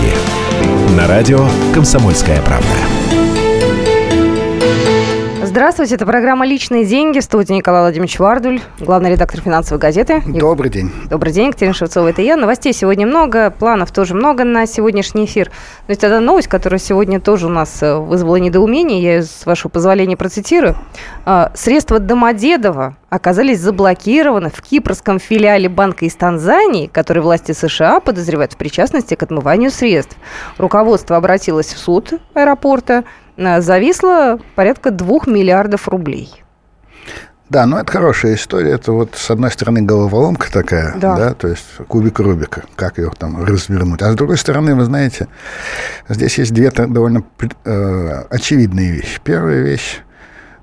деньги». На радио «Комсомольская правда». Здравствуйте, это программа «Личные деньги» в студии Николай Владимирович Вардуль, главный редактор финансовой газеты. Добрый день. Добрый день, Екатерина Шевцова, это я. Новостей сегодня много, планов тоже много на сегодняшний эфир. Но есть одна новость, которая сегодня тоже у нас э, вызвала недоумение, я ее, с вашего позволения, процитирую. А, Средства Домодедова оказались заблокированы в кипрском филиале банка из Танзании, который власти США подозревают в причастности к отмыванию средств. Руководство обратилось в суд аэропорта, зависло порядка двух миллиардов рублей. Да, ну это хорошая история. Это вот с одной стороны головоломка такая, да, да то есть кубик Рубика, как ее там развернуть. А с другой стороны, вы знаете, здесь есть две довольно э, очевидные вещи. Первая вещь,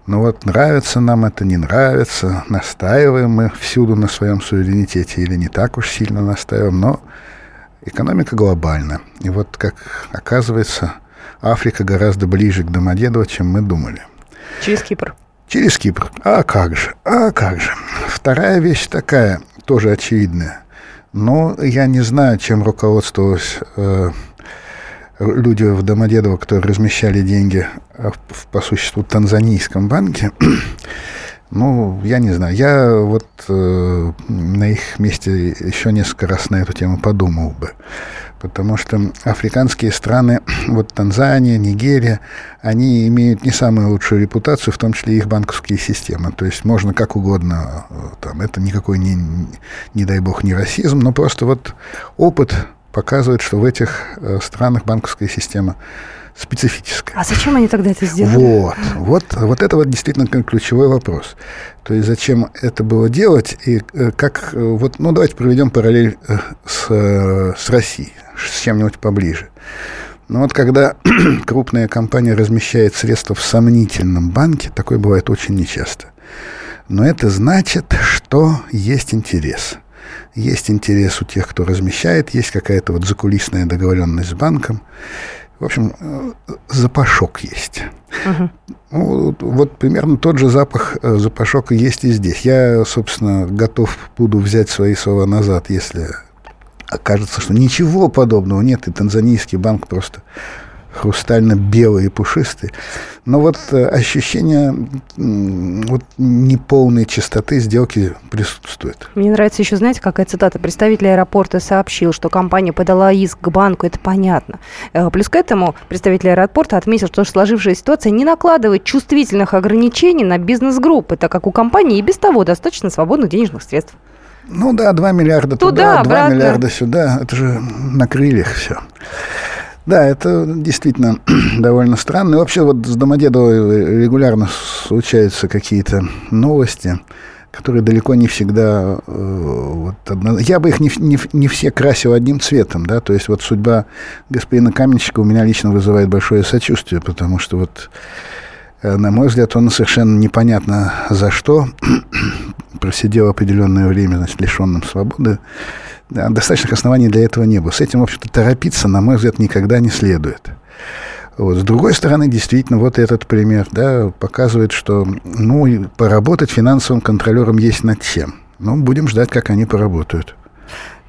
ну вот нравится нам это, не нравится, настаиваем мы всюду на своем суверенитете или не так уж сильно настаиваем, но экономика глобальна. И вот как оказывается, Африка гораздо ближе к Домодедово, чем мы думали. Через Кипр. Через Кипр. А как же, а как же. Вторая вещь такая, тоже очевидная. Но я не знаю, чем руководствовались э, люди в Домодедово, которые размещали деньги э, в, по существу танзанийском банке. Ну, я не знаю. Я вот э, на их месте еще несколько раз на эту тему подумал бы потому что африканские страны, вот Танзания, Нигерия, они имеют не самую лучшую репутацию, в том числе их банковские системы. То есть можно как угодно, там, это никакой не, не дай бог, не расизм, но просто вот опыт показывает, что в этих э, странах банковская система специфическая. А зачем они тогда это сделали? Вот, вот, вот это вот действительно ключевой вопрос. То есть зачем это было делать и э, как, э, вот, ну давайте проведем параллель с, с Россией с чем-нибудь поближе. Но вот когда крупная компания размещает средства в сомнительном банке, такое бывает очень нечасто. Но это значит, что есть интерес. Есть интерес у тех, кто размещает, есть какая-то вот закулисная договоренность с банком. В общем, э, запашок есть. Угу. Ну, вот примерно тот же запах э, запашок есть и здесь. Я, собственно, готов буду взять свои слова назад, если окажется, что ничего подобного нет, и танзанийский банк просто хрустально белый и пушистый. Но вот э, ощущение вот неполной чистоты сделки присутствует. Мне нравится еще, знаете, какая цитата. Представитель аэропорта сообщил, что компания подала иск к банку, это понятно. Э, плюс к этому представитель аэропорта отметил, что сложившаяся ситуация не накладывает чувствительных ограничений на бизнес-группы, так как у компании и без того достаточно свободных денежных средств. Ну да, 2 миллиарда туда, туда 2 миллиарда сюда. Это же на крыльях все. Да, это действительно довольно странно. И вообще вот с Домодедово регулярно случаются какие-то новости, которые далеко не всегда... Э, вот, одно... Я бы их не, не, не все красил одним цветом, да, то есть вот судьба господина Каменщика у меня лично вызывает большое сочувствие, потому что вот Э, на мой взгляд, он совершенно непонятно за что просидел определенное время, значит, лишенным свободы. Достаточных оснований для этого не было. С этим, в общем-то, торопиться, на мой взгляд, никогда не следует. Вот. С другой стороны, действительно, вот этот пример да, показывает, что ну, поработать финансовым контролером есть над чем. Ну, будем ждать, как они поработают.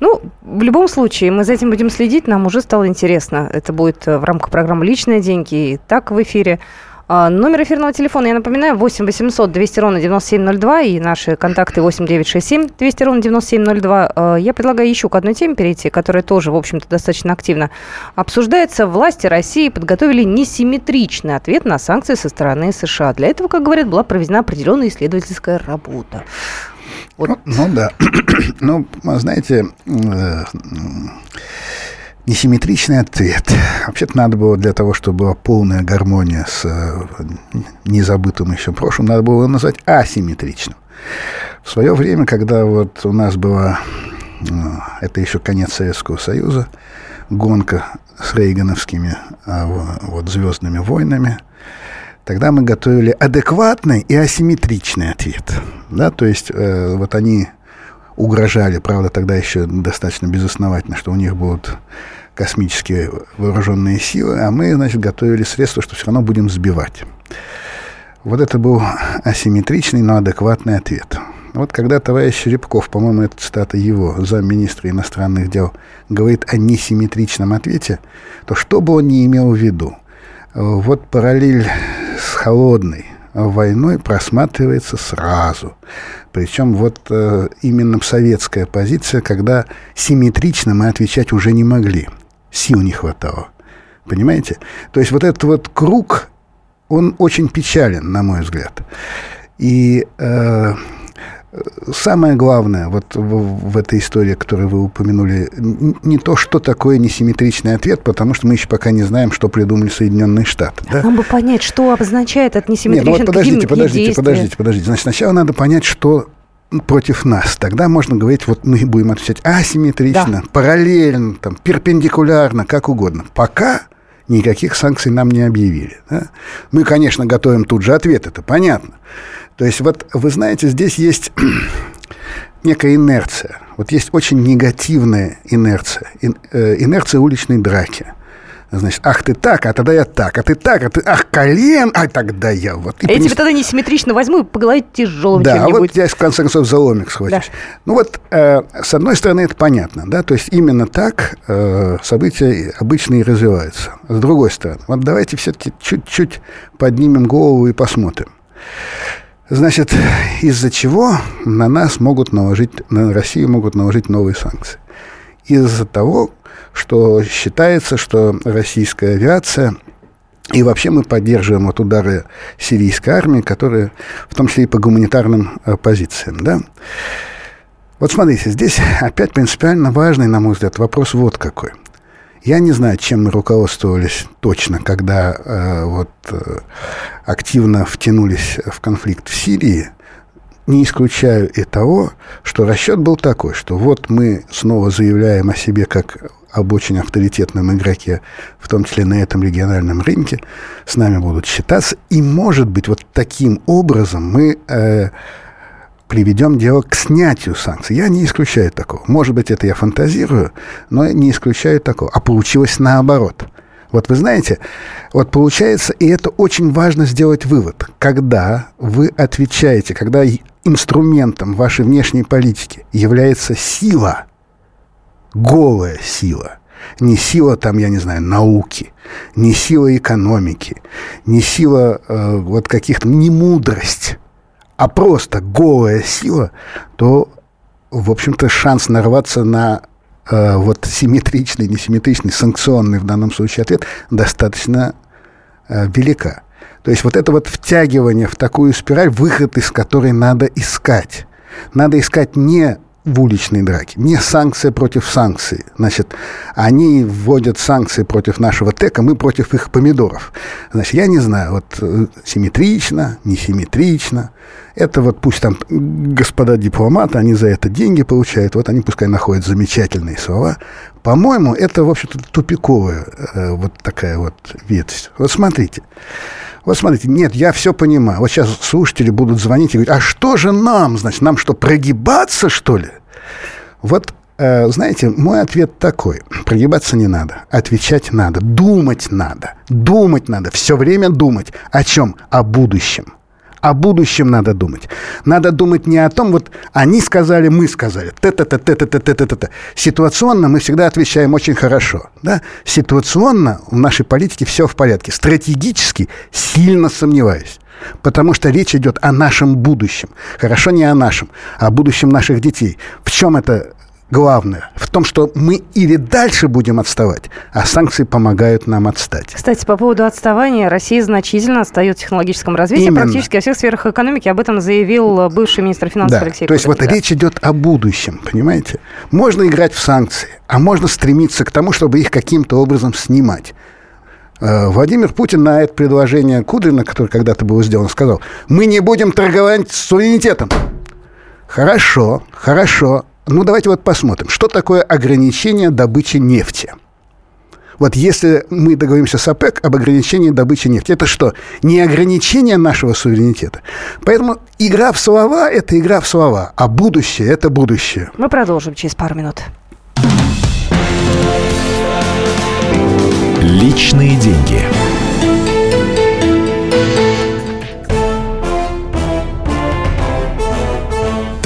Ну, в любом случае, мы за этим будем следить, нам уже стало интересно. Это будет э, в рамках программы «Личные деньги» и так в эфире. А, номер эфирного телефона, я напоминаю, 8 800 200 ровно 9702 и наши контакты 8 967 200 ровно 9702. А, я предлагаю еще к одной теме перейти, которая тоже, в общем-то, достаточно активно обсуждается. Власти России подготовили несимметричный ответ на санкции со стороны США. Для этого, как говорят, была проведена определенная исследовательская работа. Вот. Ну, ну да. ну, знаете, э, Несимметричный ответ. Вообще-то надо было для того, чтобы была полная гармония с э, незабытым еще прошлым, надо было назвать асимметричным. В свое время, когда вот у нас была, э, это еще конец Советского Союза, гонка с рейгановскими а, вот, звездными войнами, тогда мы готовили адекватный и асимметричный ответ. Да, то есть э, вот они угрожали, правда, тогда еще достаточно безосновательно, что у них будут космические вооруженные силы, а мы, значит, готовили средства, что все равно будем сбивать. Вот это был асимметричный, но адекватный ответ. Вот когда товарищ Черепков, по-моему, это цитата его, замминистра иностранных дел, говорит о несимметричном ответе, то что бы он ни имел в виду, вот параллель с холодной войной просматривается сразу. Причем вот э, именно советская позиция, когда симметрично мы отвечать уже не могли. Сил не хватало. Понимаете? То есть вот этот вот круг, он очень печален, на мой взгляд. И э, самое главное вот в, в этой истории, которую вы упомянули, не то, что такое несимметричный ответ, потому что мы еще пока не знаем, что придумали Соединенные Штаты. Да? Нам бы понять, что обозначает этот несимметричный Нет, ну вот подождите, подождите, подождите, подождите. Значит, сначала надо понять, что против нас. Тогда можно говорить, вот мы будем отвечать асимметрично, да. параллельно, там, перпендикулярно, как угодно. Пока никаких санкций нам не объявили. Да? Мы, конечно, готовим тут же ответ, это понятно. То есть вот вы знаете, здесь есть некая инерция. Вот есть очень негативная инерция. Э, инерция уличной драки. Значит, ах ты так, а тогда я так, а ты так, а ты, ах, колен, а тогда я вот. И а понес... я тебя тогда несимметрично возьму и по голове тяжелым да, чем-нибудь. Да, вот я, в конце концов, за ломик схвачусь. Да. Ну вот, э, с одной стороны, это понятно, да, то есть именно так э, события обычно и развиваются. С другой стороны, вот давайте все-таки чуть-чуть поднимем голову и посмотрим. Значит, из-за чего на нас могут наложить, на Россию могут наложить новые санкции? Из-за того, что считается, что российская авиация и вообще мы поддерживаем вот удары сирийской армии, которые в том числе и по гуманитарным э, позициям. Да? Вот смотрите, здесь опять принципиально важный, на мой взгляд, вопрос вот какой – я не знаю, чем мы руководствовались точно, когда э, вот, э, активно втянулись в конфликт в Сирии. Не исключаю и того, что расчет был такой, что вот мы снова заявляем о себе как об очень авторитетном игроке, в том числе на этом региональном рынке, с нами будут считаться, и, может быть, вот таким образом мы... Э, приведем дело к снятию санкций. Я не исключаю такого. Может быть, это я фантазирую, но не исключаю такого. А получилось наоборот. Вот вы знаете, вот получается, и это очень важно сделать вывод, когда вы отвечаете, когда инструментом вашей внешней политики является сила, голая сила, не сила там, я не знаю, науки, не сила экономики, не сила э, вот каких-то, не мудрость, а просто голая сила, то, в общем-то, шанс нарваться на э, вот симметричный, несимметричный, санкционный в данном случае ответ достаточно э, велика. То есть вот это вот втягивание в такую спираль, выход из которой надо искать. Надо искать не в уличной драке. Не санкция против санкций. Значит, они вводят санкции против нашего ТЭКа, мы против их помидоров. Значит, я не знаю, вот э, симметрично, несимметрично. Это вот пусть там господа дипломаты, они за это деньги получают, вот они пускай находят замечательные слова. По-моему, это, в общем-то, тупиковая э, вот такая вот ветвь. Вот смотрите. Вот смотрите, нет, я все понимаю. Вот сейчас слушатели будут звонить и говорить, а что же нам, значит, нам что, прогибаться, что ли? Вот э, знаете, мой ответ такой. Прогибаться не надо, отвечать надо, думать надо. Думать надо, все время думать. О чем? О будущем о будущем надо думать. Надо думать не о том, вот они сказали, мы сказали. Т-т-т-т-т-т-т-т. Ситуационно мы всегда отвечаем очень хорошо. Да? Ситуационно в нашей политике все в порядке. Стратегически сильно сомневаюсь. Потому что речь идет о нашем будущем. Хорошо не о нашем, а о будущем наших детей. В чем это главное в том, что мы или дальше будем отставать, а санкции помогают нам отстать. Кстати, по поводу отставания, Россия значительно отстает в технологическом развитии Именно. практически во всех сферах экономики. Об этом заявил бывший министр финансов да. Алексей То есть вот речь идет о будущем, понимаете? Можно играть в санкции, а можно стремиться к тому, чтобы их каким-то образом снимать. Э, Владимир Путин на это предложение Кудрина, которое когда-то было сделано, сказал, мы не будем торговать с суверенитетом. Хорошо, хорошо. Ну, давайте вот посмотрим, что такое ограничение добычи нефти. Вот если мы договоримся с ОПЕК об ограничении добычи нефти, это что? Не ограничение нашего суверенитета. Поэтому игра в слова – это игра в слова, а будущее – это будущее. Мы продолжим через пару минут. Личные деньги.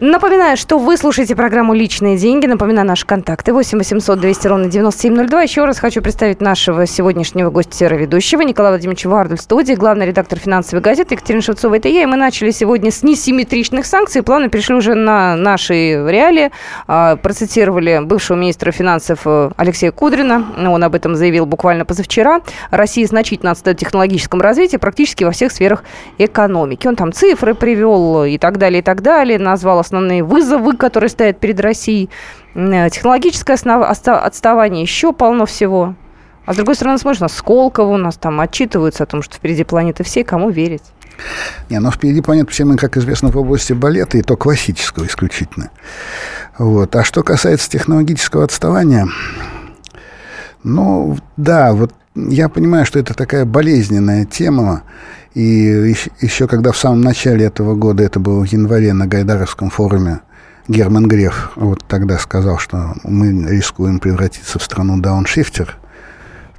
Напоминаю, что вы слушаете программу «Личные деньги». Напоминаю наши контакты. 8 800 200 ровно 9702. Еще раз хочу представить нашего сегодняшнего гостя-ведущего Николая Владимировича Вардель в студии, главный редактор финансовой газеты Екатерина Шевцова. Это я. И мы начали сегодня с несимметричных санкций. Планы перешли уже на наши реалии. А, процитировали бывшего министра финансов э, Алексея Кудрина. Он об этом заявил буквально позавчера. Россия значительно отстает в технологическом развитии практически во всех сферах экономики. Он там цифры привел и так далее, и так далее. Назвал основные вызовы, которые стоят перед Россией. Э, технологическое отставание, еще полно всего. А с другой стороны, смотришь, у нас Сколково, у нас там отчитываются о том, что впереди планеты все, кому верить. Не, но впереди планеты все мы, как известно, в области балета, и то классического исключительно. Вот. А что касается технологического отставания, ну, да, вот я понимаю, что это такая болезненная тема, и еще когда в самом начале этого года, это было в январе на Гайдаровском форуме, Герман Греф вот тогда сказал, что мы рискуем превратиться в страну дауншифтер,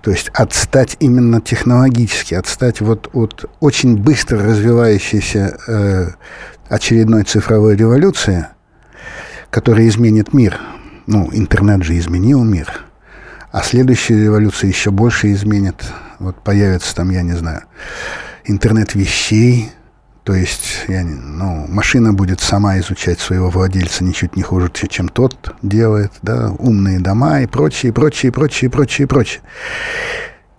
то есть отстать именно технологически, отстать вот от очень быстро развивающейся э, очередной цифровой революции, которая изменит мир. Ну, интернет же изменил мир. А следующая революция еще больше изменит. Вот появится там, я не знаю, интернет вещей, то есть я, ну, машина будет сама изучать своего владельца ничуть не хуже, чем тот делает, да, умные дома и прочее, прочее, прочее, прочее, прочее.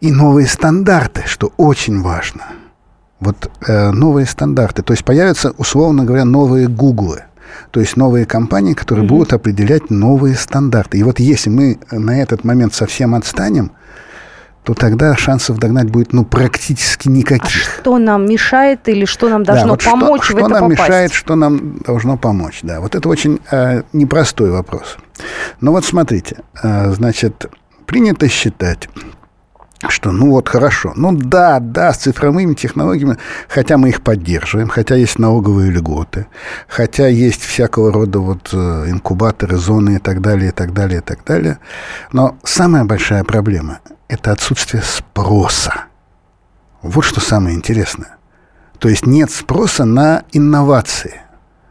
И новые стандарты, что очень важно. Вот э, новые стандарты. То есть появятся, условно говоря, новые гуглы. То есть новые компании, которые mm-hmm. будут определять новые стандарты. И вот если мы на этот момент совсем отстанем, то тогда шансов догнать будет ну, практически никаких. А что нам мешает или что нам должно да, вот помочь что, в что это нам попасть? мешает, что нам должно помочь, да. Вот это очень э, непростой вопрос. Но вот смотрите, э, значит, принято считать, что ну вот хорошо, ну да, да, с цифровыми технологиями, хотя мы их поддерживаем, хотя есть налоговые льготы, хотя есть всякого рода вот э, инкубаторы, зоны и так далее, и так далее, и так далее. Но самая большая проблема это отсутствие спроса. Вот что самое интересное. То есть нет спроса на инновации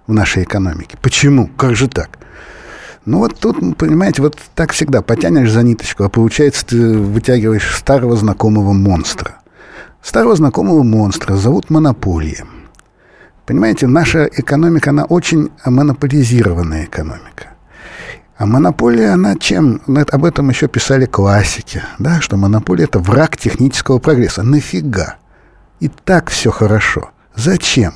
в нашей экономике. Почему? Как же так? Ну вот тут, понимаете, вот так всегда. Потянешь за ниточку, а получается ты вытягиваешь старого знакомого монстра. Старого знакомого монстра зовут монополия. Понимаете, наша экономика, она очень монополизированная экономика. А монополия, она чем? Об этом еще писали классики, да, что монополия – это враг технического прогресса. Нафига? И так все хорошо. Зачем?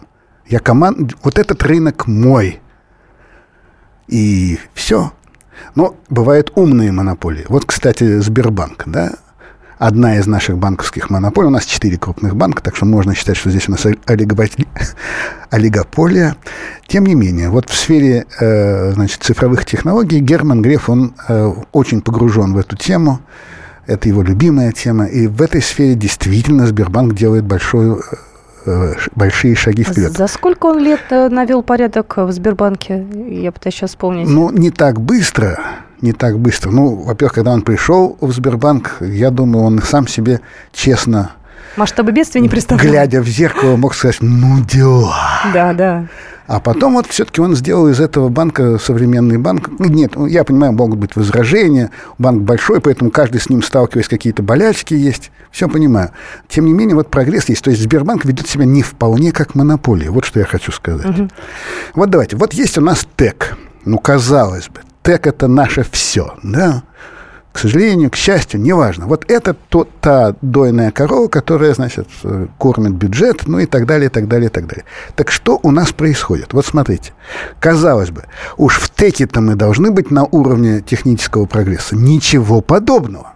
Я команд... Вот этот рынок мой. И все. Но бывают умные монополии. Вот, кстати, Сбербанк, да, одна из наших банковских монополий. У нас четыре крупных банка, так что можно считать, что здесь у нас олигополия. Тем не менее, вот в сфере э, значит, цифровых технологий Герман Греф, он э, очень погружен в эту тему. Это его любимая тема. И в этой сфере действительно Сбербанк делает большую э, большие шаги вперед. За сколько он лет навел порядок в Сбербанке? Я пытаюсь сейчас вспомнить. Ну, не так быстро не так быстро. Ну, во-первых, когда он пришел в Сбербанк, я думаю, он сам себе честно Масштабы бедствия не представлял. Глядя в зеркало, мог сказать, ну, дела. Да, да. А потом вот все-таки он сделал из этого банка современный банк. Ну, нет, ну, я понимаю, могут быть возражения. Банк большой, поэтому каждый с ним сталкиваясь, какие-то болячки есть. Все понимаю. Тем не менее, вот прогресс есть. То есть Сбербанк ведет себя не вполне как монополия. Вот что я хочу сказать. Угу. Вот давайте. Вот есть у нас ТЭК. Ну, казалось бы, ТЭК – это наше все, да? К сожалению, к счастью, неважно. Вот это то, та дойная корова, которая, значит, кормит бюджет, ну и так далее, и так далее, и так далее. Так что у нас происходит? Вот смотрите. Казалось бы, уж в ТЭКе-то мы должны быть на уровне технического прогресса. Ничего подобного.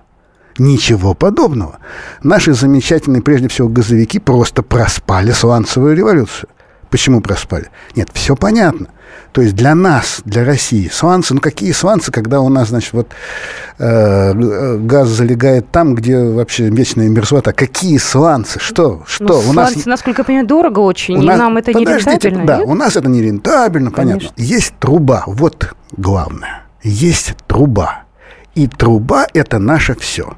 Ничего подобного. Наши замечательные, прежде всего, газовики просто проспали сланцевую революцию. Почему проспали? Нет, все понятно. То есть для нас, для России, сланцы, ну какие сланцы, когда у нас, значит, вот э, газ залегает там, где вообще вечная мерзлота. Какие сланцы? Что? Что? Ну, у сланцы, нас, насколько я понимаю, дорого очень, у и нас, нам это не рентабельно. Да, нет? у нас это не рентабельно, Конечно. понятно. Есть труба, вот главное. Есть труба. И труба – это наше все.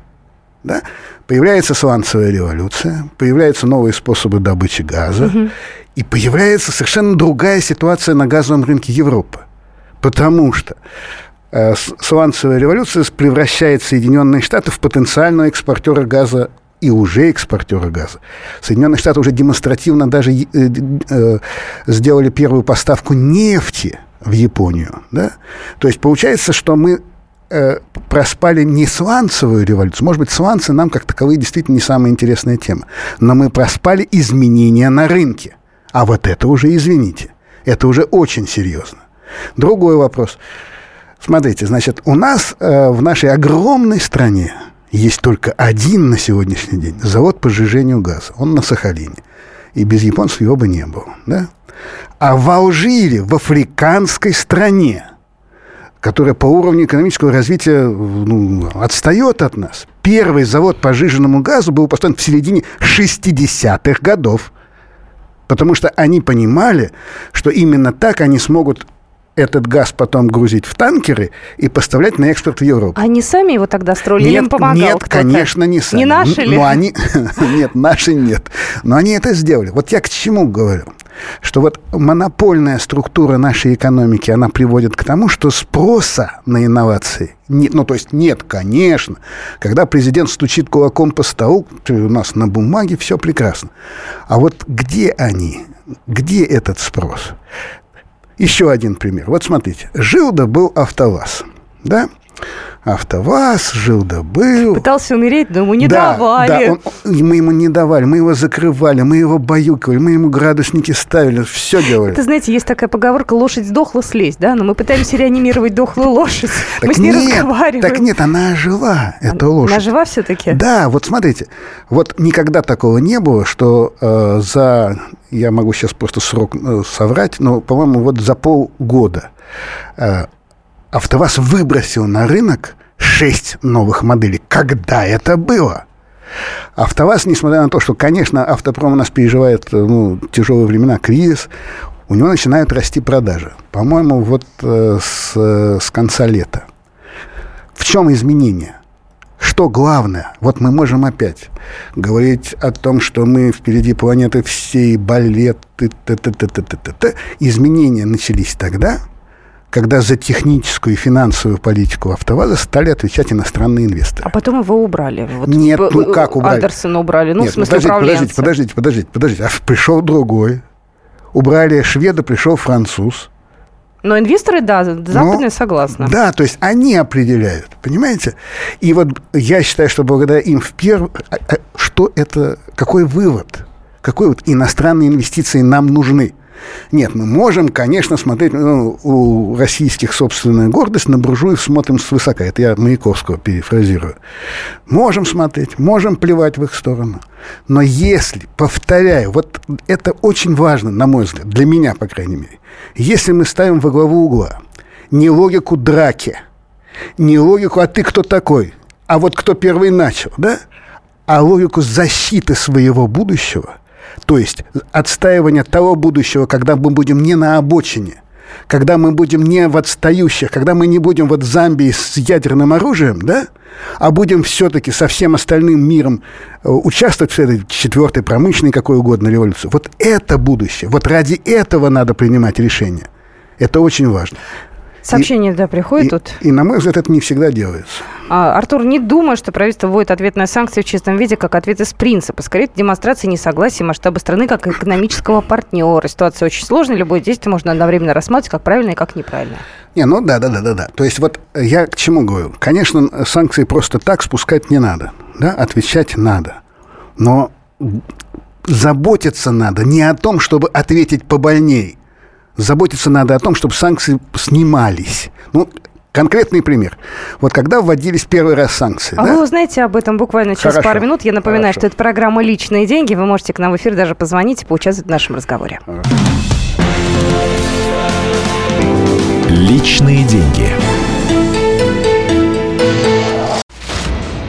Да? Появляется сланцевая революция, появляются новые способы добычи газа, угу. И появляется совершенно другая ситуация на газовом рынке Европы. Потому что э, сланцевая революция превращает Соединенные Штаты в потенциального экспортера газа и уже экспортера газа. Соединенные Штаты уже демонстративно даже э, э, сделали первую поставку нефти в Японию. Да? То есть получается, что мы э, проспали не сланцевую революцию. Может быть, сланцы нам как таковые действительно не самая интересная тема. Но мы проспали изменения на рынке. А вот это уже, извините, это уже очень серьезно. Другой вопрос. Смотрите, значит, у нас э, в нашей огромной стране есть только один на сегодняшний день завод по сжижению газа. Он на Сахалине. И без японцев его бы не было. Да? А в Алжире, в африканской стране, которая по уровню экономического развития ну, отстает от нас. Первый завод по жиженному газу был построен в середине 60-х годов. Потому что они понимали, что именно так они смогут этот газ потом грузить в танкеры и поставлять на экспорт в Европу. Они сами его тогда строили нет, или им помогал Нет, конечно, не сами. Не наши ли? Но они... Нет, наши нет. Но они это сделали. Вот я к чему говорю что вот монопольная структура нашей экономики, она приводит к тому, что спроса на инновации нет, ну, то есть нет, конечно. Когда президент стучит кулаком по столу, у нас на бумаге все прекрасно. А вот где они? Где этот спрос? Еще один пример. Вот смотрите. Жил да был АвтоВАЗ. Да? АвтоВАЗ, жил да был. Пытался умереть, но ему не да, давали. Да, он, мы ему не давали, мы его закрывали, мы его баюкали, мы ему градусники ставили, все делали. Это, знаете, есть такая поговорка «лошадь сдохла, слезть», да? Но мы пытаемся реанимировать дохлую лошадь. Так мы с ней нет, разговариваем. Так нет, она ожила, эта лошадь. Она жива все-таки? Да, вот смотрите, вот никогда такого не было, что э, за, я могу сейчас просто срок э, соврать, но, по-моему, вот за полгода э, АвтоВАЗ выбросил на рынок 6 новых моделей. Когда это было? АвтоВАЗ, несмотря на то, что, конечно, автопром у нас переживает ну, тяжелые времена, кризис, у него начинают расти продажи. По-моему, вот э, с, с конца лета. В чем изменение? Что главное? Вот мы можем опять говорить о том, что мы впереди планеты всей, балет, т -т -т -т -т -т -т. изменения начались тогда, когда за техническую и финансовую политику АвтоВАЗа стали отвечать иностранные инвесторы. А потом его убрали. Вот Нет, ну как убрали? Андерсона убрали, ну, Нет, в смысле подождите, подождите, подождите, подождите, подождите. А пришел другой. Убрали шведа, пришел француз. Но инвесторы, да, западные ну, согласны. Да, то есть они определяют, понимаете? И вот я считаю, что благодаря им в первом... А, а, что это... Какой вывод? Какой вот иностранные инвестиции нам нужны? Нет, мы можем, конечно, смотреть, ну, у российских собственная гордость, на буржуев смотрим свысока. Это я Маяковского перефразирую. Можем смотреть, можем плевать в их сторону. Но если, повторяю, вот это очень важно, на мой взгляд, для меня, по крайней мере, если мы ставим во главу угла не логику драки, не логику «а ты кто такой?», а вот кто первый начал, да? А логику защиты своего будущего – то есть отстаивание того будущего, когда мы будем не на обочине, когда мы будем не в отстающих, когда мы не будем вот Замбии с ядерным оружием, да, а будем все-таки со всем остальным миром э, участвовать в этой четвертой промышленной, какой угодно революции. Вот это будущее. Вот ради этого надо принимать решения. Это очень важно. Сообщение, и, да, приходит и, тут. И, на мой взгляд, это не всегда делается. А, Артур, не думаю, что правительство вводит ответные санкции в чистом виде как ответ из принципа. Скорее, это демонстрация несогласия масштаба страны как экономического партнера. Ситуация очень сложная, любое действие можно одновременно рассматривать как правильное и как неправильное. Не, ну да, да, да, да, да. То есть вот я к чему говорю? Конечно, санкции просто так спускать не надо, да, отвечать надо. Но заботиться надо не о том, чтобы ответить побольней. Заботиться надо о том, чтобы санкции снимались. Ну, Конкретный пример. Вот когда вводились первый раз санкции. А да? вы узнаете об этом буквально через Хорошо. пару минут. Я напоминаю, Хорошо. что это программа «Личные деньги». Вы можете к нам в эфир даже позвонить и поучаствовать в нашем разговоре. Личные деньги.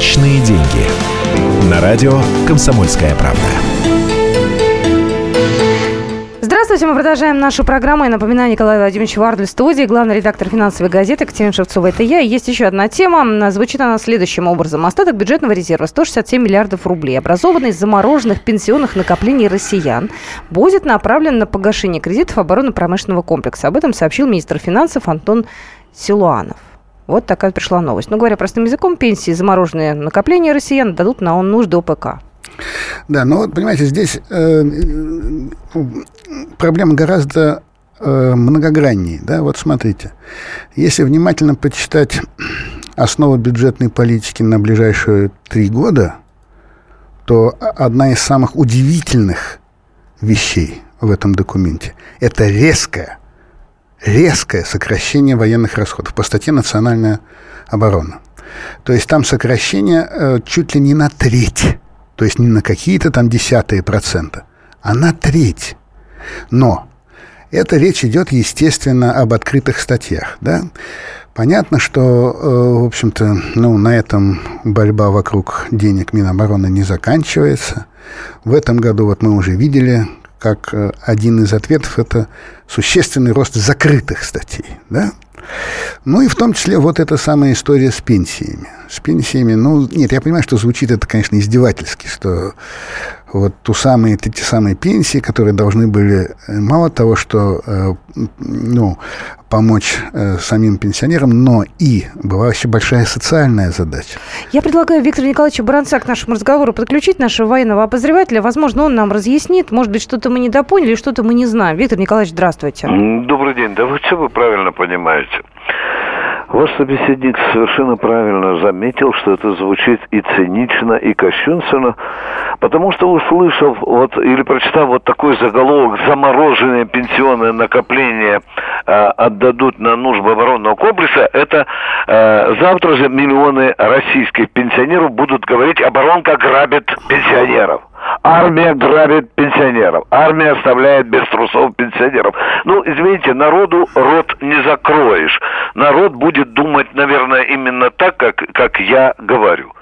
Личные деньги. На радио «Комсомольская правда». Здравствуйте, мы продолжаем нашу программу. Я напоминаю, Николай Владимирович Вардль студии, главный редактор финансовой газеты Екатерина Шевцова. Это я. Есть еще одна тема. Звучит она следующим образом. Остаток бюджетного резерва 167 миллиардов рублей, образованный из замороженных пенсионных накоплений россиян, будет направлен на погашение кредитов оборонно-промышленного комплекса. Об этом сообщил министр финансов Антон Силуанов. Вот такая пришла новость. Но говоря простым языком, пенсии, замороженные накопления россиян дадут на нужды ОПК. Да, но вот, понимаете, здесь э, проблема гораздо э, многограннее. Да? Вот смотрите, если внимательно почитать основы бюджетной политики на ближайшие три года, то одна из самых удивительных вещей в этом документе – это резкое, резкое сокращение военных расходов по статье «Национальная оборона». То есть там сокращение э, чуть ли не на треть, то есть не на какие-то там десятые процента, а на треть. Но это речь идет, естественно, об открытых статьях. Да? Понятно, что, э, в общем-то, ну, на этом борьба вокруг денег Минобороны не заканчивается. В этом году вот мы уже видели, как э, один из ответов – это существенный рост закрытых статей. Да? Ну и в том числе вот эта самая история с пенсиями. С пенсиями, ну, нет, я понимаю, что звучит это, конечно, издевательски, что вот ту самые, эти самые пенсии, которые должны были э, мало того, что э, ну, помочь э, самим пенсионерам, но и была вообще большая социальная задача. Я предлагаю Виктору Николаевичу Баранца к нашему разговору подключить нашего военного обозревателя. Возможно, он нам разъяснит. Может быть, что-то мы недопоняли, что-то мы не знаем. Виктор Николаевич, здравствуйте. Добрый день. Да вы все вы правильно понимаете. Ваш собеседник совершенно правильно заметил, что это звучит и цинично, и кощунственно, потому что услышав вот или прочитав вот такой заголовок «Замороженные пенсионные накопления э, отдадут на нужды оборонного комплекса», это э, завтра же миллионы российских пенсионеров будут говорить «оборонка грабит пенсионеров». Армия грабит пенсионеров. Армия оставляет без трусов пенсионеров. Ну, извините, народу рот не закроешь. Народ будет думать, наверное, именно так, как, как я говорю.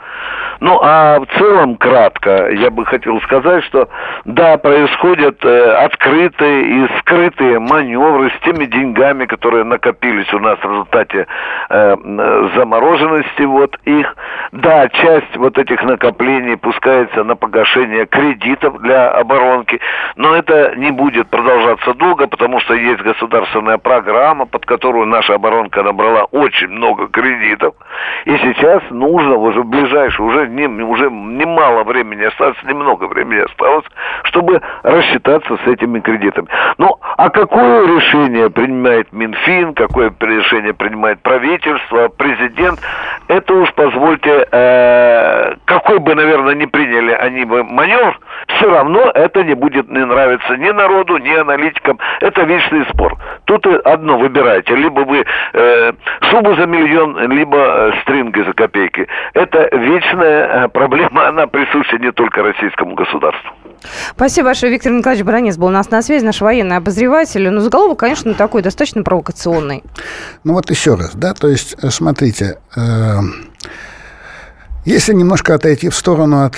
Ну, а в целом, кратко, я бы хотел сказать, что да, происходят э, открытые и скрытые маневры с теми деньгами, которые накопились у нас в результате э, замороженности вот их. Да, часть вот этих накоплений пускается на погашение кредитов для оборонки, но это не будет продолжаться долго, потому что есть государственная программа, под которую наша оборонка набрала очень много кредитов. И сейчас нужно уже в ближайшее, уже не, уже немало времени осталось, немного времени осталось, чтобы рассчитаться с этими кредитами. Ну, а какое решение принимает Минфин, какое решение принимает правительство, президент, это уж позвольте, э, какой бы, наверное, не приняли они бы маневр, все равно это не будет не нравиться ни народу, ни аналитикам. Это вечный спор. Тут одно выбирайте. Либо вы э, шубу за миллион, либо э, стринги за копейки. Это вечная э, проблема, она присуща не только российскому государству. Спасибо большое. Виктор Николаевич Баранец был у нас на связи, наш военный обозреватель. Ну, заголовок, конечно, такой достаточно провокационный. Ну вот еще раз, да, то есть, э, смотрите, э, если немножко отойти в сторону от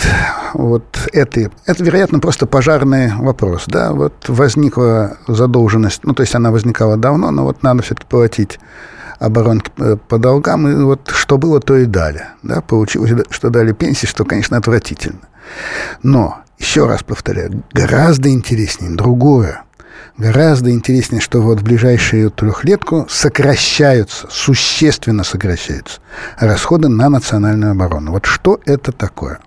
вот этой, это, вероятно, просто пожарный вопрос, да, вот возникла задолженность, ну, то есть она возникала давно, но вот надо все-таки платить оборонки э, по долгам, и вот что было, то и дали, да, получилось, что дали пенсии, что, конечно, отвратительно. Но, еще раз повторяю, гораздо интереснее другое. Гораздо интереснее, что вот в ближайшую трехлетку сокращаются, существенно сокращаются расходы на национальную оборону. Вот что это такое?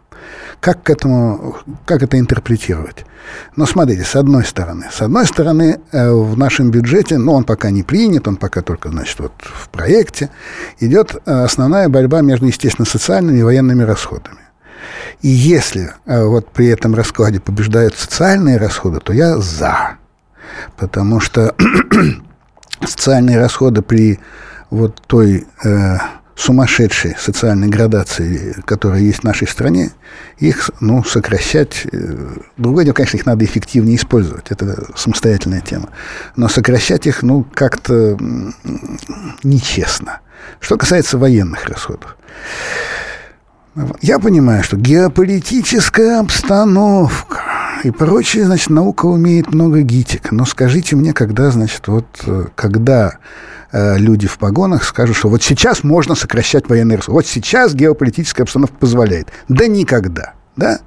Как к этому, как это интерпретировать? Но смотрите, с одной стороны, с одной стороны, э, в нашем бюджете, ну, он пока не принят, он пока только, значит, вот в проекте, идет э, основная борьба между, естественно, социальными и военными расходами. И если э, вот при этом раскладе побеждают социальные расходы, то я за. Потому что социальные расходы при вот той э, сумасшедшей социальной градации, которая есть в нашей стране, их ну, сокращать... Э, другое дело, конечно, их надо эффективнее использовать. Это самостоятельная тема. Но сокращать их, ну, как-то нечестно. Что касается военных расходов. Я понимаю, что геополитическая обстановка и прочее, значит, наука умеет много гитик. Но скажите мне, когда, значит, вот, э, когда э, люди в погонах скажут, что вот сейчас можно сокращать военные расходы, вот сейчас геополитическая обстановка позволяет. Да никогда, да?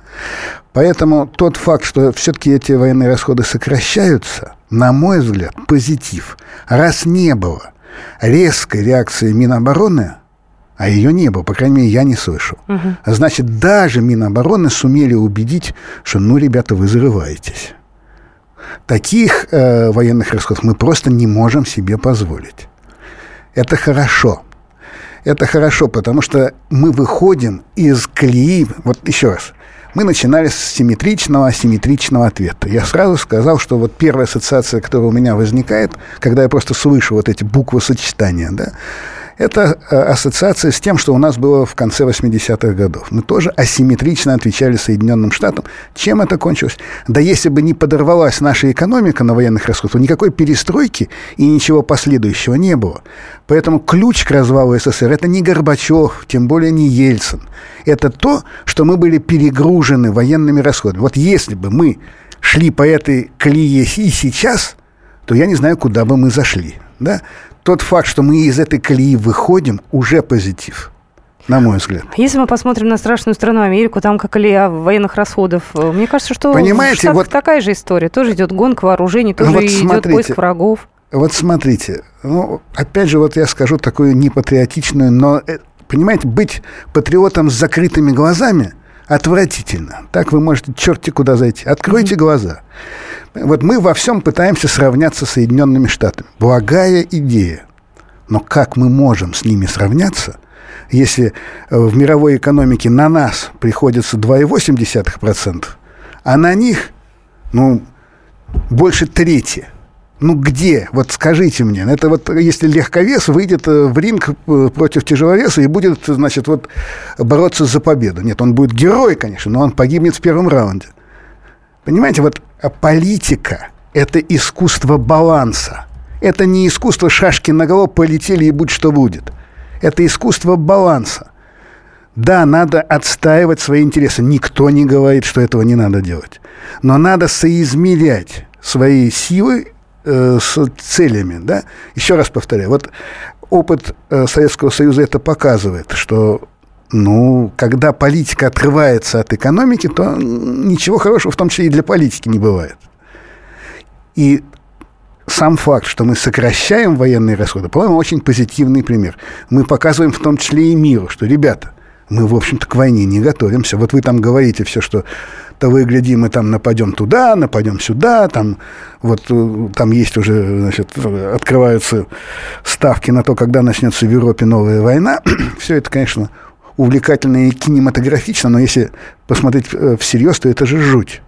Поэтому тот факт, что все-таки эти военные расходы сокращаются, на мой взгляд, позитив. Раз не было резкой реакции Минобороны – а ее не было, по крайней мере, я не слышал. Угу. Значит, даже Минобороны сумели убедить, что, ну, ребята, вы зарываетесь. Таких э, военных расходов мы просто не можем себе позволить. Это хорошо. Это хорошо, потому что мы выходим из колеи, вот еще раз, мы начинали с симметричного, асимметричного ответа. Я сразу сказал, что вот первая ассоциация, которая у меня возникает, когда я просто слышу вот эти буквы сочетания, да, это э, ассоциация с тем, что у нас было в конце 80-х годов. Мы тоже асимметрично отвечали Соединенным Штатам. Чем это кончилось? Да если бы не подорвалась наша экономика на военных расходах, то никакой перестройки и ничего последующего не было. Поэтому ключ к развалу СССР – это не Горбачев, тем более не Ельцин. Это то, что мы были перегружены военными расходами. Вот если бы мы шли по этой колее и сейчас, то я не знаю, куда бы мы зашли. Да? тот факт, что мы из этой колеи выходим, уже позитив на мой взгляд. Если мы посмотрим на страшную страну Америку, там как колея военных расходов, э, мне кажется, что Понимаете, в вот такая же история. Тоже идет гонка вооружений, тоже вот идет смотрите, поиск врагов. Вот смотрите, ну, опять же, вот я скажу такую непатриотичную, но, э, понимаете, быть патриотом с закрытыми глазами отвратительно. Так вы можете черти куда зайти. Откройте mm-hmm. глаза. Вот мы во всем пытаемся сравняться с Соединенными Штатами. Благая идея. Но как мы можем с ними сравняться, если э, в мировой экономике на нас приходится 2,8%, а на них, ну, больше трети. Ну где? Вот скажите мне. Это вот если легковес выйдет э, в ринг э, против тяжеловеса и будет, значит, вот бороться за победу. Нет, он будет герой, конечно, но он погибнет в первом раунде. Понимаете, вот а политика – это искусство баланса. Это не искусство шашки на голову полетели и будь что будет. Это искусство баланса. Да, надо отстаивать свои интересы. Никто не говорит, что этого не надо делать. Но надо соизмерять свои силы э, с целями. Да? Еще раз повторяю, вот опыт э, Советского Союза это показывает, что ну, когда политика отрывается от экономики, то ничего хорошего, в том числе и для политики, не бывает. И сам факт, что мы сокращаем военные расходы, по-моему, очень позитивный пример. Мы показываем в том числе и миру, что, ребята, мы, в общем-то, к войне не готовимся. Вот вы там говорите все, что того и гляди, мы там нападем туда, нападем сюда, там вот э, там есть уже, значит, открываются ставки на то, когда начнется в Европе новая война. все это, конечно, увлекательно и кинематографично, но если посмотреть э, всерьез, то это же жуть.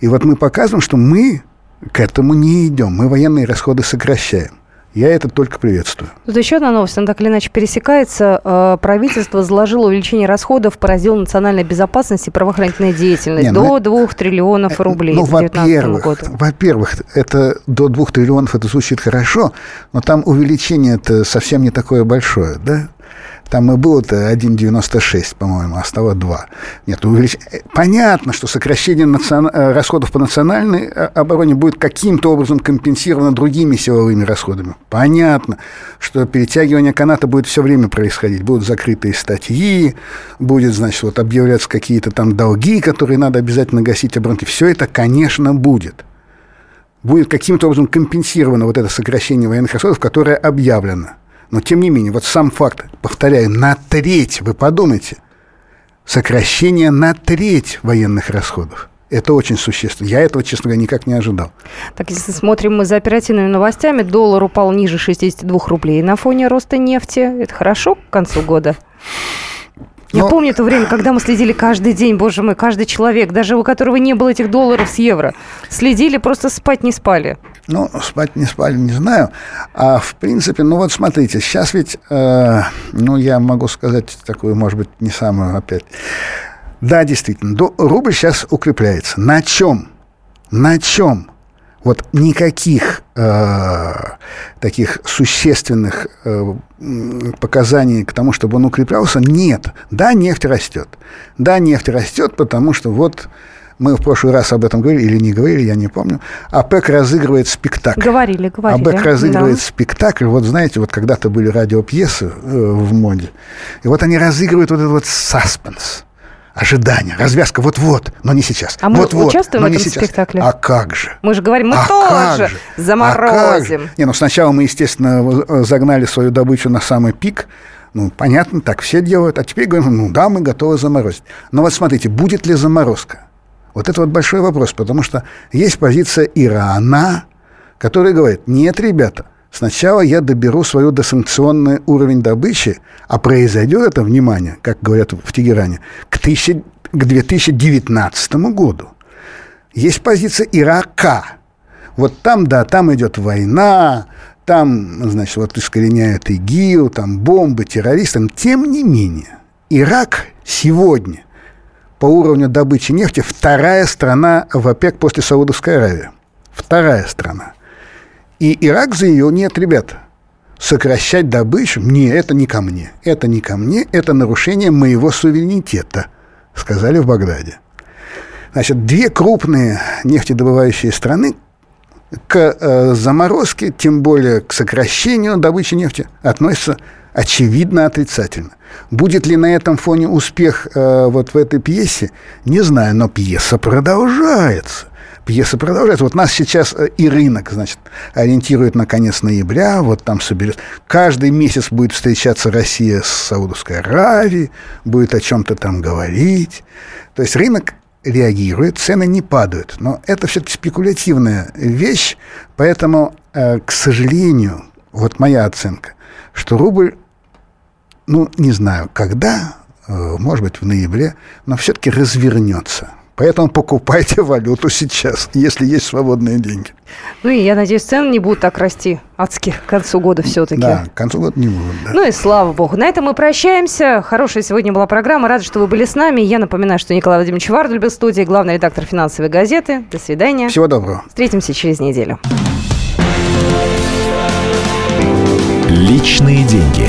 И вот мы показываем, что мы к этому не идем. Мы военные расходы сокращаем. Я это только приветствую. Тут еще одна новость, она так или иначе пересекается. Э, правительство заложило увеличение расходов по разделу национальной безопасности и правоохранительной деятельности Не, до ну, 2 триллионов рублей Ну, к 2019 во-первых, во-первых, это до 2 триллионов это звучит хорошо, но там увеличение это совсем не такое большое, да? Там и было-то 1,96, по-моему, а стало 2. Нет, увелич... э, Понятно, что сокращение национ... э, расходов по национальной э, обороне будет каким-то образом компенсировано другими силовыми расходами. Понятно, что перетягивание каната будет все время происходить. Будут закрытые статьи, будет, значит, вот объявляться какие-то там долги, которые надо обязательно гасить оборонки. Все это, конечно, будет будет каким-то образом компенсировано вот это сокращение военных расходов, которое объявлено. Но, тем не менее, вот сам факт, повторяю, на треть, вы подумайте, сокращение на треть военных расходов. Это очень существенно. Я этого, честно говоря, никак не ожидал. Так, если смотрим мы за оперативными новостями, доллар упал ниже 62 рублей на фоне роста нефти. Это хорошо к концу года? Я Но- помню то время, когда мы следили каждый день, боже мой, каждый человек, даже у которого не было этих долларов с евро, следили, просто спать не спали. Ну, спать не спали, не знаю. А в принципе, ну вот смотрите, сейчас ведь, э, ну я могу сказать такую, может быть, не самую опять. Да, действительно, до- рубль сейчас укрепляется. На чем? На чем? Вот никаких э, таких существенных э, показаний к тому, чтобы он укреплялся, нет. Да, нефть растет. Да, нефть растет, потому что вот мы в прошлый раз об этом говорили или не говорили, я не помню. ОПЕК разыгрывает спектакль. Говорили, говорили. АБЭК разыгрывает да. спектакль. Вот знаете, вот когда-то были радиопьесы э, в моде. И вот они разыгрывают вот этот вот саспенс. Ожидание, развязка вот-вот, но не сейчас. А мы вот-вот, участвуем но в этом сейчас. спектакле? А как же? Мы же говорим, мы А тоже же? А как заморозим. же? Не, ну сначала мы, естественно, э, загнали свою добычу на самый пик. Ну, понятно, так все делают. А теперь говорим, ну да, мы готовы заморозить. Но вот смотрите, будет ли заморозка? Вот это вот большой вопрос, потому что есть позиция Ирана, который говорит, нет, ребята, сначала я доберу свою досанкционный уровень добычи, а произойдет это, внимание, как говорят в Тегеране, к, тысяче- к 2019 году. Есть позиция Ирака. Вот там, да, там идет война, там, значит, вот искореняют ИГИЛ, там бомбы, террористы. Тем не менее, Ирак сегодня по уровню добычи нефти вторая страна в ОПЕК после Саудовской Аравии. Вторая страна. И Ирак заявил, нет, ребята, сокращать добычу, не, это не ко мне. Это не ко мне, это нарушение моего суверенитета, сказали в Багдаде. Значит, две крупные нефтедобывающие страны к э, заморозке, тем более к сокращению добычи нефти, относятся очевидно отрицательно. Будет ли на этом фоне успех э, вот в этой пьесе, не знаю, но пьеса продолжается. Пьеса продолжается. Вот нас сейчас э, и рынок, значит, ориентирует на конец ноября, вот там соберет. Каждый месяц будет встречаться Россия с Саудовской Аравией, будет о чем-то там говорить. То есть рынок реагирует, цены не падают. Но это все-таки спекулятивная вещь, поэтому, э, к сожалению, вот моя оценка, что рубль, ну, не знаю, когда, э, может быть, в ноябре, но все-таки развернется. Поэтому покупайте валюту сейчас, если есть свободные деньги. Ну и я надеюсь, цены не будут так расти адски к концу года все-таки. Да, к концу года не будут. Да. Ну и слава богу. На этом мы прощаемся. Хорошая сегодня была программа. Рада, что вы были с нами. Я напоминаю, что Николай Владимирович Вардуль был в студии, главный редактор финансовой газеты. До свидания. Всего доброго. Встретимся через неделю. Личные деньги.